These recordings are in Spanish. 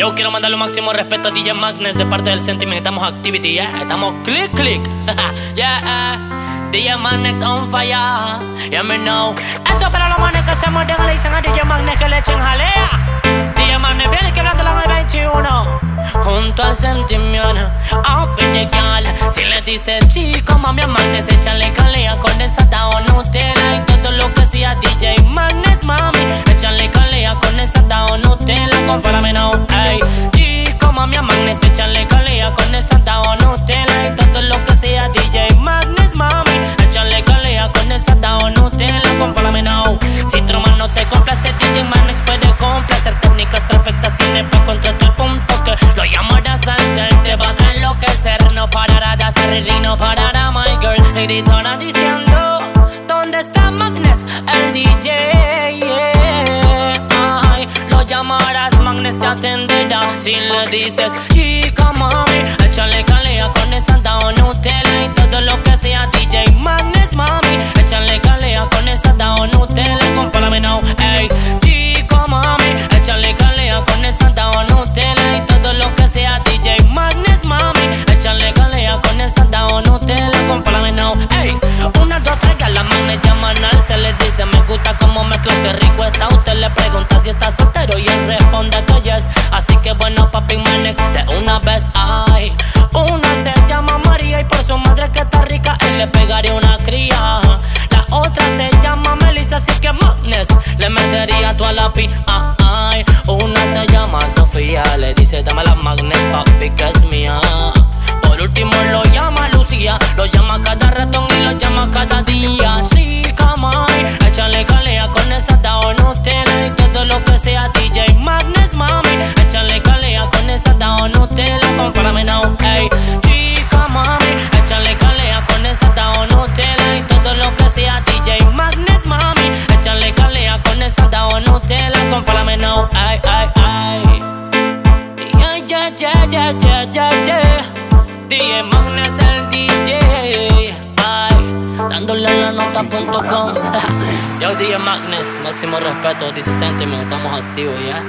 Yo quiero mandar lo máximo respeto a DJ Magnus de parte del Sentiment. Estamos activity, ya. Estamos click, click. yeah, DJ Magnus on fire. Yeah, me know. Esto para los manes que se muerden le dicen a DJ Magnus que le echen jalea. DJ Magnus viene quebrándolo en el 21. Junto al sentimiento, outfit de gal. Si le dices chico, mami, Magnus, échale calea con esa o Nutella y todo lo que sea DJ Magnus, mami. Échale calea con esa o Nutella, con no mami amanes, échale calea con esa o Nutella y todo lo que sea DJ Magnus, mami. Échale calea con esa o Nutella, con now. Si tu no te complace, DJ Magnus puede complacer técnicas perfectas, tiene para contra el punto que lo llamarás al ser, te vas a enloquecer, no parará de hacer y no parará, my girl. Y gritará diciendo, ¿dónde está Magnus, el DJ? llamarás, Magnes te atenderá. Si le dices, chica mami, échale calea con esa o Nutella y todo lo que sea DJ Magnes, mami. Échale calea con esa o Nutella, compárame now, ey. Chico mami, échale calea con esa o Nutella y todo lo que sea DJ Magnes, mami. Échale calea con esa o Nutella, compárame now, ey. Una, dos, tres, que la Magnes llaman al metería toda la pi, ay. Una se llama Sofía, le dice dame la magnes, papi, que es mía. Por último lo llama Lucía, lo llama cada ratón y lo llama cada día. Sí, on, échale calea con esa o yeah, yeah, yeah, yeah. DJ Magnus el DJ, ay, dándole la nota.com. Yo, DJ Magnus, máximo respeto, dice Sentiment, estamos activos ya.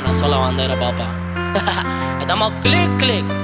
Una sola bandera, papá. estamos click, click.